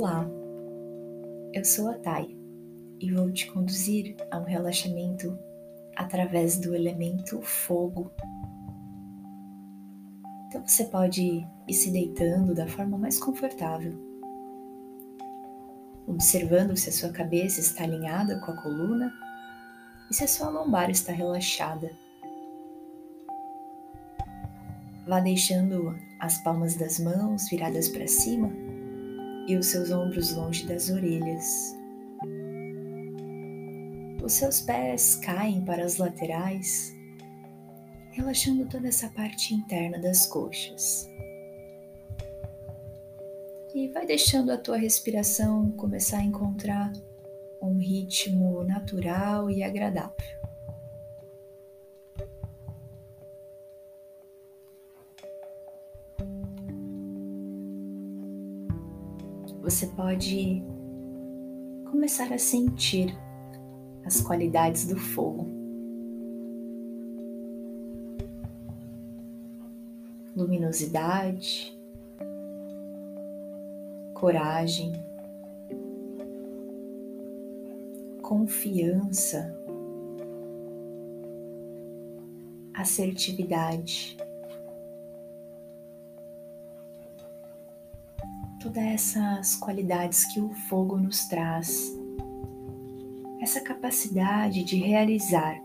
Olá, eu sou a Thay e vou te conduzir a um relaxamento através do elemento fogo. Então você pode ir se deitando da forma mais confortável, observando se a sua cabeça está alinhada com a coluna e se a sua lombar está relaxada. Vá deixando as palmas das mãos viradas para cima e os seus ombros longe das orelhas. Os seus pés caem para as laterais, relaxando toda essa parte interna das coxas. E vai deixando a tua respiração começar a encontrar um ritmo natural e agradável. Você pode começar a sentir as qualidades do fogo. Luminosidade, coragem, confiança, assertividade. Todas essas qualidades que o fogo nos traz, essa capacidade de realizar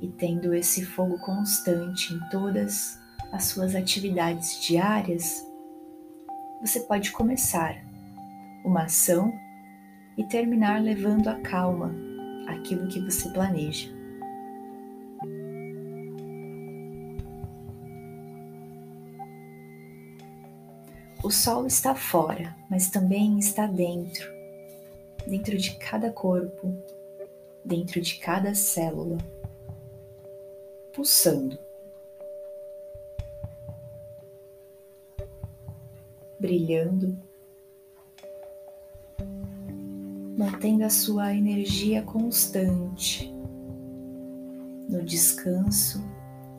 e tendo esse fogo constante em todas as suas atividades diárias, você pode começar uma ação e terminar levando a calma aquilo que você planeja. O sol está fora, mas também está dentro, dentro de cada corpo, dentro de cada célula, pulsando, brilhando, mantendo a sua energia constante no descanso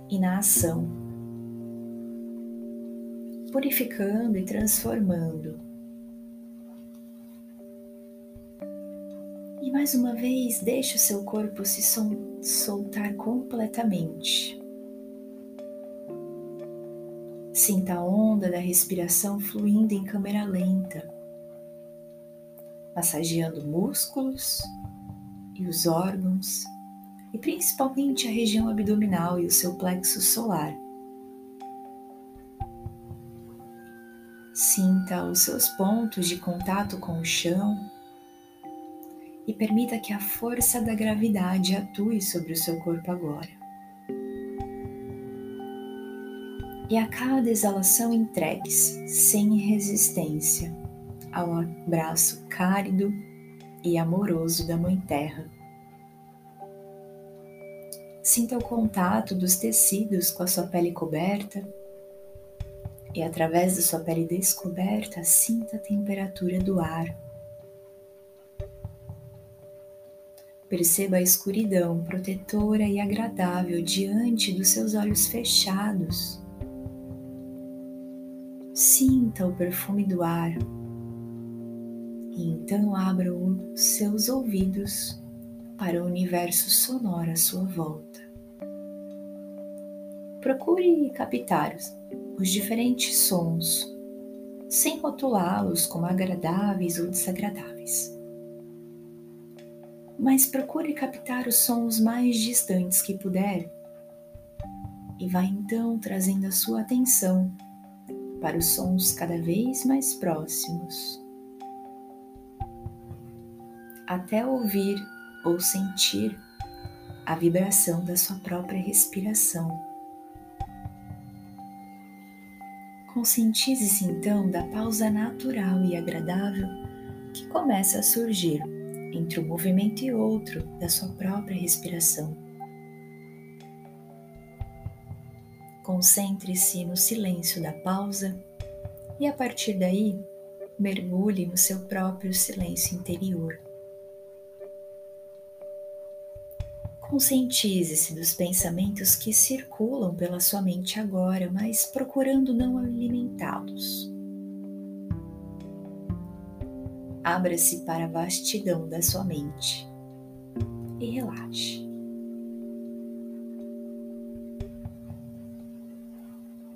e na ação purificando e transformando. E mais uma vez, deixe o seu corpo se soltar completamente. Sinta a onda da respiração fluindo em câmera lenta, massageando músculos e os órgãos, e principalmente a região abdominal e o seu plexo solar. Sinta os seus pontos de contato com o chão e permita que a força da gravidade atue sobre o seu corpo agora. E a cada exalação entregue-se, sem resistência, ao abraço cálido e amoroso da Mãe Terra. Sinta o contato dos tecidos com a sua pele coberta e através da sua pele descoberta, sinta a temperatura do ar. Perceba a escuridão protetora e agradável diante dos seus olhos fechados. Sinta o perfume do ar e então abra os seus ouvidos para o universo sonoro à sua volta. Procure captar-os os diferentes sons, sem rotulá-los como agradáveis ou desagradáveis. Mas procure captar os sons mais distantes que puder e vá então trazendo a sua atenção para os sons cada vez mais próximos, até ouvir ou sentir a vibração da sua própria respiração. Conscientize-se então da pausa natural e agradável que começa a surgir entre um movimento e outro da sua própria respiração. Concentre-se no silêncio da pausa e a partir daí mergulhe no seu próprio silêncio interior. Conscientize-se dos pensamentos que circulam pela sua mente agora, mas procurando não alimentá-los. abra-se para a vastidão da sua mente e relaxe.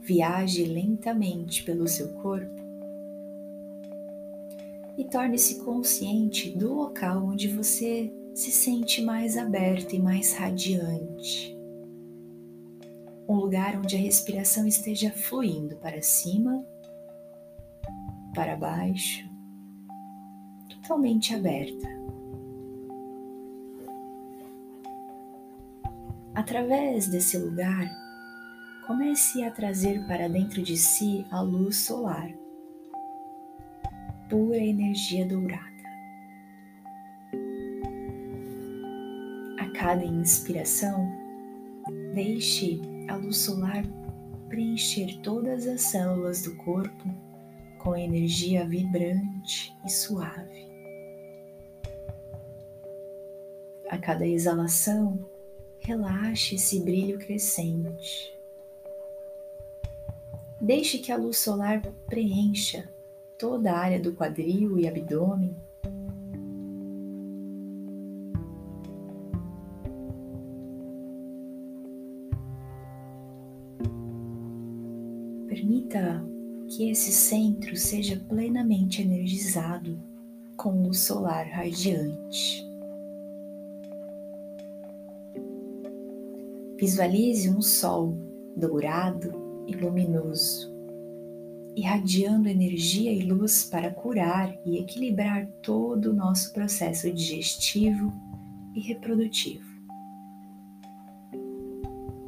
Viaje lentamente pelo seu corpo e torne-se consciente do local onde você se sente mais aberto e mais radiante. Um lugar onde a respiração esteja fluindo para cima, para baixo, totalmente aberta. Através desse lugar, comece a trazer para dentro de si a luz solar, pura energia dourada. Cada inspiração, deixe a luz solar preencher todas as células do corpo com energia vibrante e suave. A cada exalação, relaxe esse brilho crescente. Deixe que a luz solar preencha toda a área do quadril e abdômen. Permita que esse centro seja plenamente energizado com luz solar radiante. Visualize um sol dourado e luminoso, irradiando energia e luz para curar e equilibrar todo o nosso processo digestivo e reprodutivo.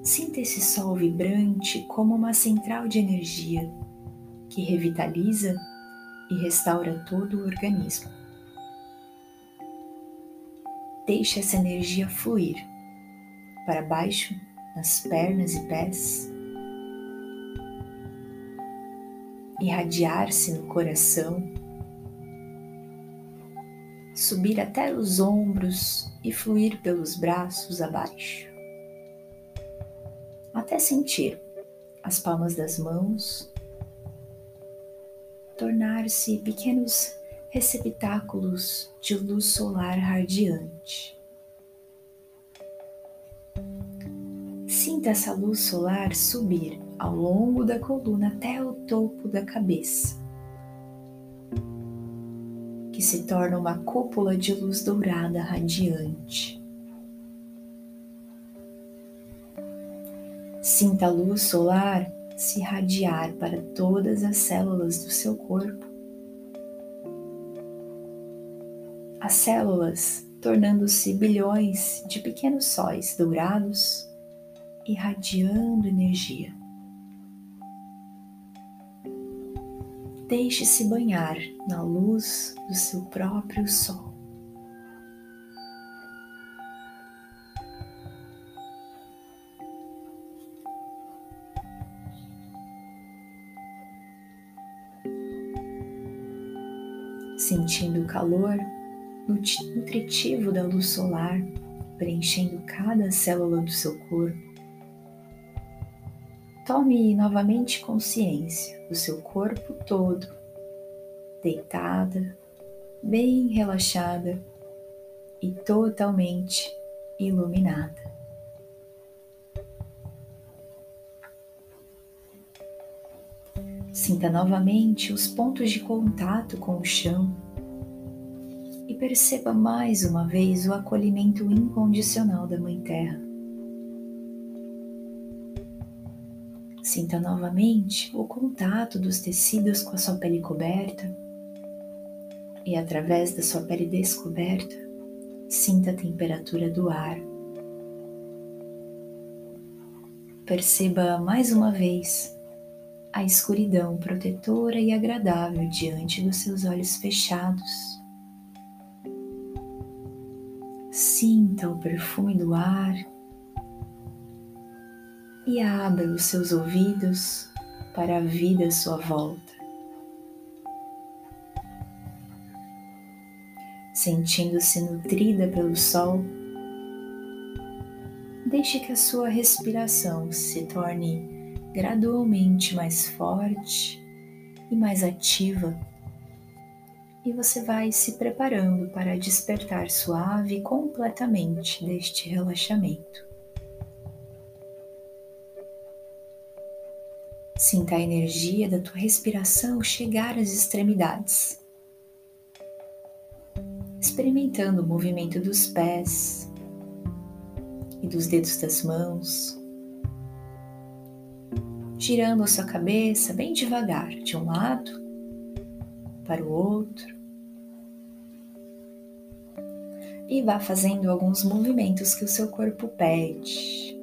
Sinta esse sol vibrante como uma central de energia que revitaliza e restaura todo o organismo. Deixe essa energia fluir para baixo nas pernas e pés. Irradiar-se no coração, subir até os ombros e fluir pelos braços abaixo, até sentir as palmas das mãos tornar-se pequenos receptáculos de luz solar radiante. Sinta essa luz solar subir ao longo da coluna até o topo da cabeça, que se torna uma cúpula de luz dourada radiante. Sinta a luz solar se irradiar para todas as células do seu corpo. As células tornando-se bilhões de pequenos sóis dourados, irradiando energia. Deixe-se banhar na luz do seu próprio sol. Sentindo o calor nutritivo da luz solar preenchendo cada célula do seu corpo, Tome novamente consciência do seu corpo todo, deitada, bem relaxada e totalmente iluminada. Sinta novamente os pontos de contato com o chão e perceba mais uma vez o acolhimento incondicional da Mãe Terra. Sinta novamente o contato dos tecidos com a sua pele coberta e, através da sua pele descoberta, sinta a temperatura do ar. Perceba mais uma vez a escuridão protetora e agradável diante dos seus olhos fechados. Sinta o perfume do ar e abra os seus ouvidos para a vida à sua volta. Sentindo-se nutrida pelo sol, deixe que a sua respiração se torne gradualmente mais forte e mais ativa. E você vai se preparando para despertar suave completamente deste relaxamento. Sinta a energia da tua respiração chegar às extremidades, experimentando o movimento dos pés e dos dedos das mãos, girando a sua cabeça bem devagar de um lado para o outro e vá fazendo alguns movimentos que o seu corpo pede,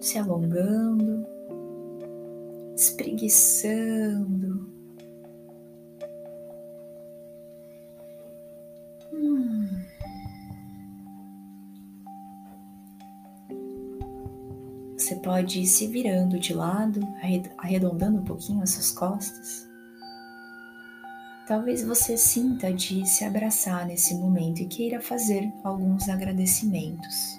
se alongando, espreguiçando. Hum. Você pode ir se virando de lado, arredondando um pouquinho as suas costas Talvez você sinta de se abraçar nesse momento e queira fazer alguns agradecimentos.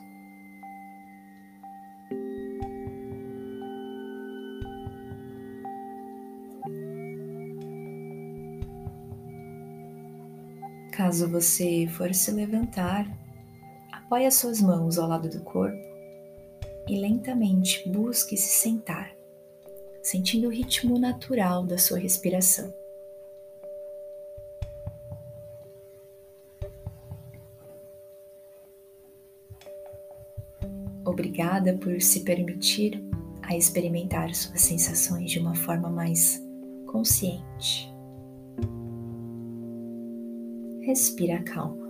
Caso você for se levantar, apoie as suas mãos ao lado do corpo e lentamente busque se sentar, sentindo o ritmo natural da sua respiração. Obrigada por se permitir a experimentar suas sensações de uma forma mais consciente. Respira calma.